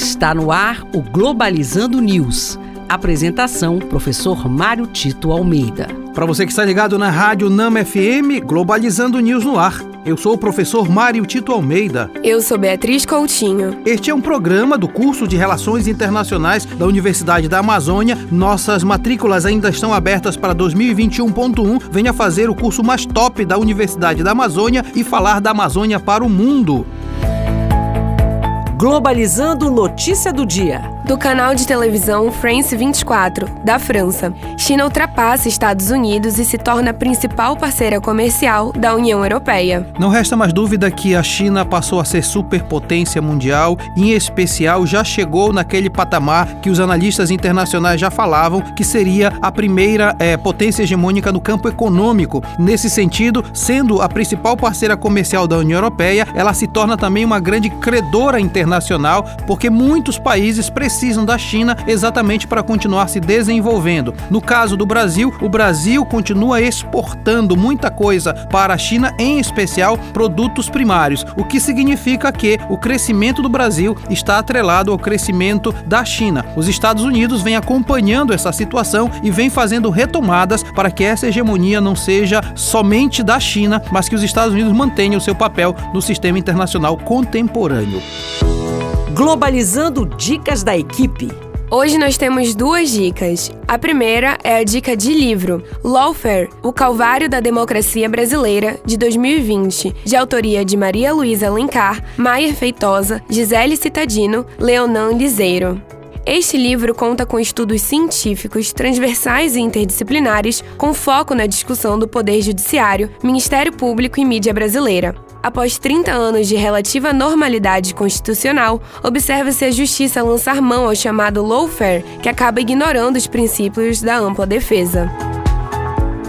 Está no ar o Globalizando News. Apresentação: Professor Mário Tito Almeida. Para você que está ligado na Rádio Nama FM, Globalizando News no ar. Eu sou o professor Mário Tito Almeida. Eu sou Beatriz Coutinho. Este é um programa do curso de Relações Internacionais da Universidade da Amazônia. Nossas matrículas ainda estão abertas para 2021.1. Venha fazer o curso mais top da Universidade da Amazônia e falar da Amazônia para o mundo. Globalizando Notícia do Dia do canal de televisão France 24, da França. China ultrapassa Estados Unidos e se torna a principal parceira comercial da União Europeia. Não resta mais dúvida que a China passou a ser superpotência mundial e, em especial, já chegou naquele patamar que os analistas internacionais já falavam que seria a primeira é, potência hegemônica no campo econômico. Nesse sentido, sendo a principal parceira comercial da União Europeia, ela se torna também uma grande credora internacional, porque muitos países precisam precisam da China exatamente para continuar se desenvolvendo. No caso do Brasil, o Brasil continua exportando muita coisa para a China, em especial produtos primários, o que significa que o crescimento do Brasil está atrelado ao crescimento da China. Os Estados Unidos vêm acompanhando essa situação e vêm fazendo retomadas para que essa hegemonia não seja somente da China, mas que os Estados Unidos mantenham o seu papel no sistema internacional contemporâneo. Globalizando Dicas da Equipe. Hoje nós temos duas dicas. A primeira é a dica de livro Lawfare, O Calvário da Democracia Brasileira, de 2020, de autoria de Maria Luísa Alencar, Maier Feitosa, Gisele Citadino, Leonan Liseiro. Este livro conta com estudos científicos, transversais e interdisciplinares, com foco na discussão do poder judiciário, Ministério Público e mídia brasileira. Após 30 anos de relativa normalidade constitucional, observa-se a Justiça lançar mão ao chamado lawfare, que acaba ignorando os princípios da ampla defesa.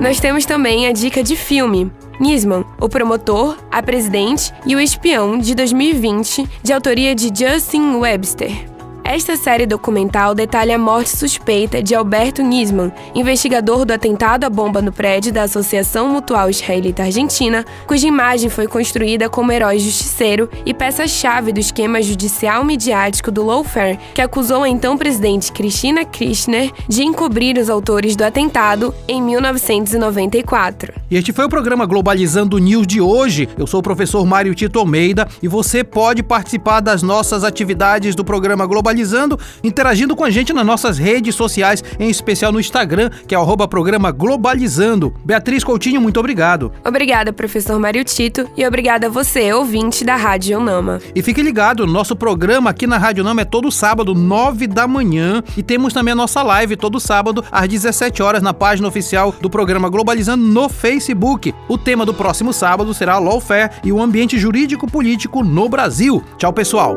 Nós temos também a dica de filme. Nisman, o promotor, a presidente e o espião de 2020, de autoria de Justin Webster. Esta série documental detalha a morte suspeita de Alberto Nisman, investigador do atentado à bomba no prédio da Associação Mutual Israelita Argentina, cuja imagem foi construída como herói justiceiro e peça-chave do esquema judicial midiático do lawfare, que acusou a então presidente Cristina Kirchner de encobrir os autores do atentado em 1994. E este foi o programa Globalizando News de hoje. Eu sou o professor Mário Tito Almeida e você pode participar das nossas atividades do programa Globalizando Globalizando, interagindo com a gente nas nossas redes sociais, em especial no Instagram, que é o programa Globalizando. Beatriz Coutinho, muito obrigado. Obrigada, professor Mário Tito, e obrigada a você, ouvinte da Rádio Nama. E fique ligado, nosso programa aqui na Rádio Nama é todo sábado, 9 da manhã, e temos também a nossa live todo sábado, às 17 horas, na página oficial do programa Globalizando no Facebook. O tema do próximo sábado será Lawfare e o ambiente jurídico-político no Brasil. Tchau, pessoal.